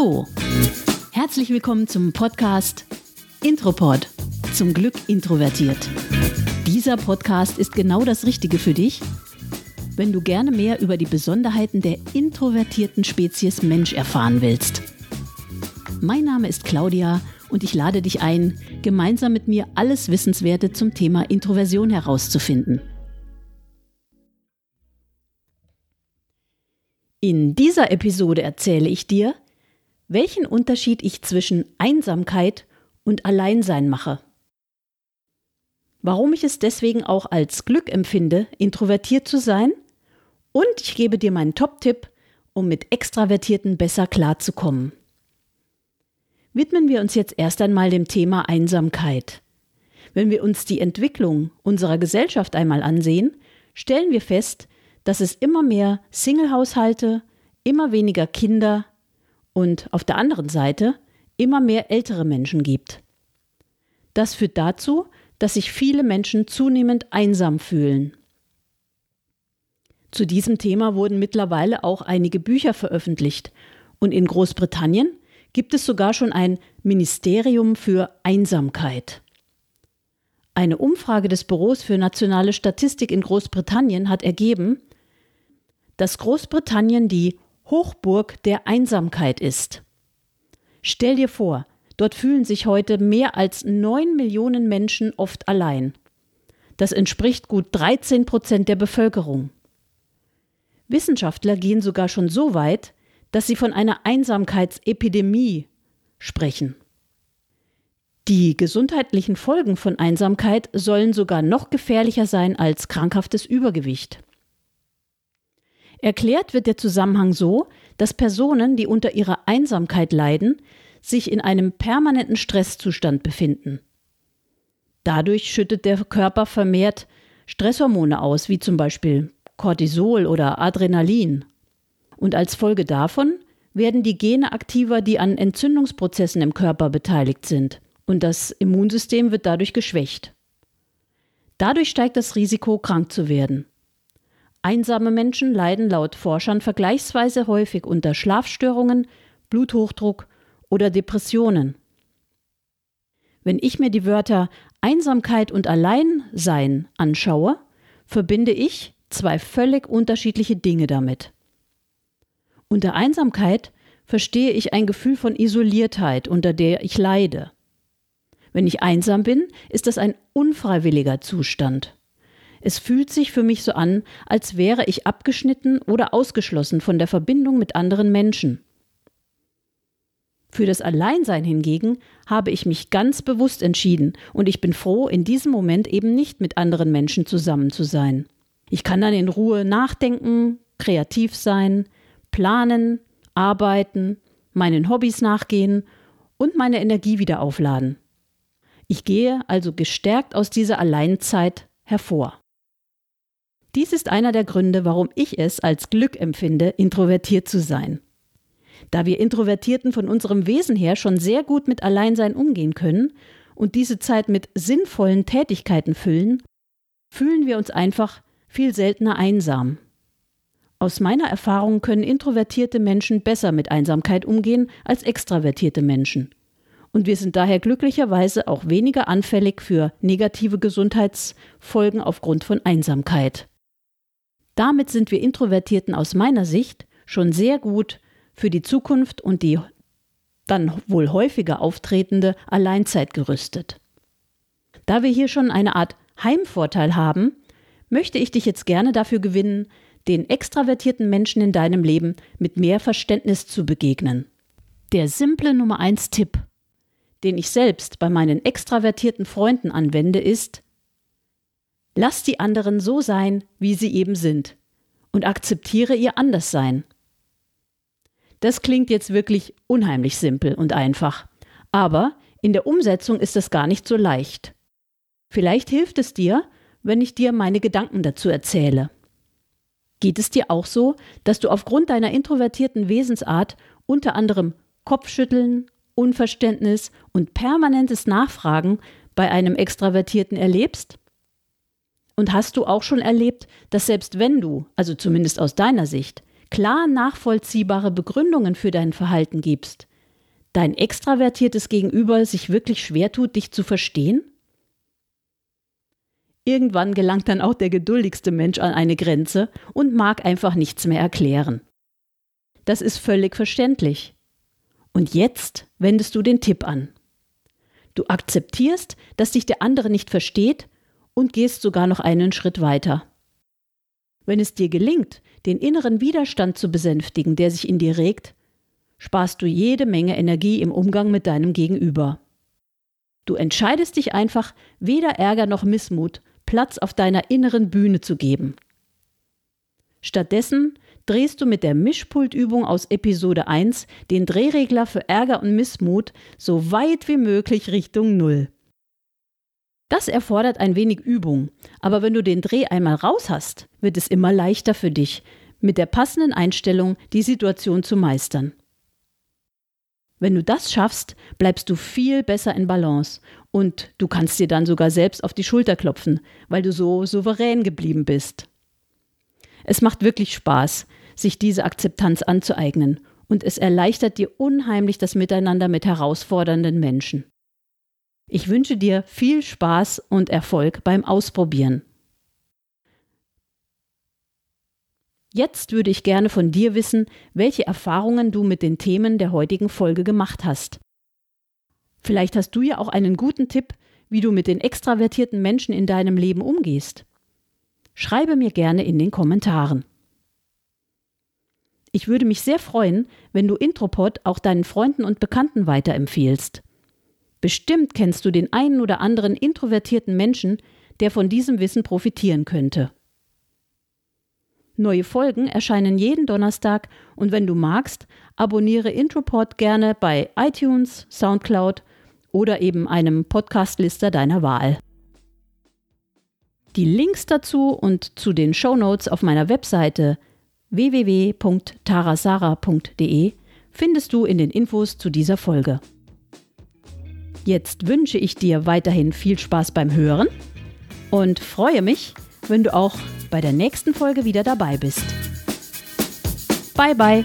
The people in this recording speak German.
Hallo, herzlich willkommen zum Podcast Intropod, zum Glück introvertiert. Dieser Podcast ist genau das Richtige für dich, wenn du gerne mehr über die Besonderheiten der introvertierten Spezies Mensch erfahren willst. Mein Name ist Claudia und ich lade dich ein, gemeinsam mit mir alles Wissenswerte zum Thema Introversion herauszufinden. In dieser Episode erzähle ich dir, welchen Unterschied ich zwischen Einsamkeit und Alleinsein mache. Warum ich es deswegen auch als Glück empfinde, introvertiert zu sein und ich gebe dir meinen Top-Tipp, um mit Extravertierten besser klarzukommen. Widmen wir uns jetzt erst einmal dem Thema Einsamkeit. Wenn wir uns die Entwicklung unserer Gesellschaft einmal ansehen, stellen wir fest, dass es immer mehr Singlehaushalte, immer weniger Kinder und auf der anderen Seite immer mehr ältere Menschen gibt. Das führt dazu, dass sich viele Menschen zunehmend einsam fühlen. Zu diesem Thema wurden mittlerweile auch einige Bücher veröffentlicht und in Großbritannien gibt es sogar schon ein Ministerium für Einsamkeit. Eine Umfrage des Büros für nationale Statistik in Großbritannien hat ergeben, dass Großbritannien die Hochburg der Einsamkeit ist. Stell dir vor, dort fühlen sich heute mehr als neun Millionen Menschen oft allein. Das entspricht gut 13 Prozent der Bevölkerung. Wissenschaftler gehen sogar schon so weit, dass sie von einer Einsamkeitsepidemie sprechen. Die gesundheitlichen Folgen von Einsamkeit sollen sogar noch gefährlicher sein als krankhaftes Übergewicht. Erklärt wird der Zusammenhang so, dass Personen, die unter ihrer Einsamkeit leiden, sich in einem permanenten Stresszustand befinden. Dadurch schüttet der Körper vermehrt Stresshormone aus, wie zum Beispiel Cortisol oder Adrenalin. Und als Folge davon werden die Gene aktiver, die an Entzündungsprozessen im Körper beteiligt sind. Und das Immunsystem wird dadurch geschwächt. Dadurch steigt das Risiko, krank zu werden. Einsame Menschen leiden laut Forschern vergleichsweise häufig unter Schlafstörungen, Bluthochdruck oder Depressionen. Wenn ich mir die Wörter Einsamkeit und Alleinsein anschaue, verbinde ich zwei völlig unterschiedliche Dinge damit. Unter Einsamkeit verstehe ich ein Gefühl von Isoliertheit, unter der ich leide. Wenn ich einsam bin, ist das ein unfreiwilliger Zustand. Es fühlt sich für mich so an, als wäre ich abgeschnitten oder ausgeschlossen von der Verbindung mit anderen Menschen. Für das Alleinsein hingegen habe ich mich ganz bewusst entschieden und ich bin froh, in diesem Moment eben nicht mit anderen Menschen zusammen zu sein. Ich kann dann in Ruhe nachdenken, kreativ sein, planen, arbeiten, meinen Hobbys nachgehen und meine Energie wieder aufladen. Ich gehe also gestärkt aus dieser Alleinzeit hervor. Dies ist einer der Gründe, warum ich es als Glück empfinde, introvertiert zu sein. Da wir Introvertierten von unserem Wesen her schon sehr gut mit Alleinsein umgehen können und diese Zeit mit sinnvollen Tätigkeiten füllen, fühlen wir uns einfach viel seltener einsam. Aus meiner Erfahrung können introvertierte Menschen besser mit Einsamkeit umgehen als extravertierte Menschen. Und wir sind daher glücklicherweise auch weniger anfällig für negative Gesundheitsfolgen aufgrund von Einsamkeit. Damit sind wir Introvertierten aus meiner Sicht schon sehr gut für die Zukunft und die dann wohl häufiger auftretende Alleinzeit gerüstet. Da wir hier schon eine Art Heimvorteil haben, möchte ich dich jetzt gerne dafür gewinnen, den extravertierten Menschen in deinem Leben mit mehr Verständnis zu begegnen. Der simple Nummer 1 Tipp, den ich selbst bei meinen extravertierten Freunden anwende, ist, Lass die anderen so sein, wie sie eben sind und akzeptiere ihr Anderssein. Das klingt jetzt wirklich unheimlich simpel und einfach, aber in der Umsetzung ist es gar nicht so leicht. Vielleicht hilft es dir, wenn ich dir meine Gedanken dazu erzähle. Geht es dir auch so, dass du aufgrund deiner introvertierten Wesensart unter anderem Kopfschütteln, Unverständnis und permanentes Nachfragen bei einem Extravertierten erlebst? Und hast du auch schon erlebt, dass selbst wenn du, also zumindest aus deiner Sicht, klar nachvollziehbare Begründungen für dein Verhalten gibst, dein extravertiertes Gegenüber sich wirklich schwer tut, dich zu verstehen? Irgendwann gelangt dann auch der geduldigste Mensch an eine Grenze und mag einfach nichts mehr erklären. Das ist völlig verständlich. Und jetzt wendest du den Tipp an. Du akzeptierst, dass dich der andere nicht versteht und gehst sogar noch einen Schritt weiter. Wenn es dir gelingt, den inneren Widerstand zu besänftigen, der sich in dir regt, sparst du jede Menge Energie im Umgang mit deinem Gegenüber. Du entscheidest dich einfach, weder Ärger noch Missmut Platz auf deiner inneren Bühne zu geben. Stattdessen drehst du mit der Mischpultübung aus Episode 1 den Drehregler für Ärger und Missmut so weit wie möglich Richtung Null. Das erfordert ein wenig Übung, aber wenn du den Dreh einmal raus hast, wird es immer leichter für dich, mit der passenden Einstellung die Situation zu meistern. Wenn du das schaffst, bleibst du viel besser in Balance und du kannst dir dann sogar selbst auf die Schulter klopfen, weil du so souverän geblieben bist. Es macht wirklich Spaß, sich diese Akzeptanz anzueignen und es erleichtert dir unheimlich das Miteinander mit herausfordernden Menschen. Ich wünsche dir viel Spaß und Erfolg beim Ausprobieren. Jetzt würde ich gerne von dir wissen, welche Erfahrungen du mit den Themen der heutigen Folge gemacht hast. Vielleicht hast du ja auch einen guten Tipp, wie du mit den extravertierten Menschen in deinem Leben umgehst. Schreibe mir gerne in den Kommentaren. Ich würde mich sehr freuen, wenn du Intropod auch deinen Freunden und Bekannten weiterempfehlst. Bestimmt kennst du den einen oder anderen introvertierten Menschen, der von diesem Wissen profitieren könnte. Neue Folgen erscheinen jeden Donnerstag und wenn du magst, abonniere Intropod gerne bei iTunes, SoundCloud oder eben einem Podcastlister deiner Wahl. Die Links dazu und zu den Show Notes auf meiner Webseite www.tarasara.de findest du in den Infos zu dieser Folge. Jetzt wünsche ich dir weiterhin viel Spaß beim Hören und freue mich, wenn du auch bei der nächsten Folge wieder dabei bist. Bye bye!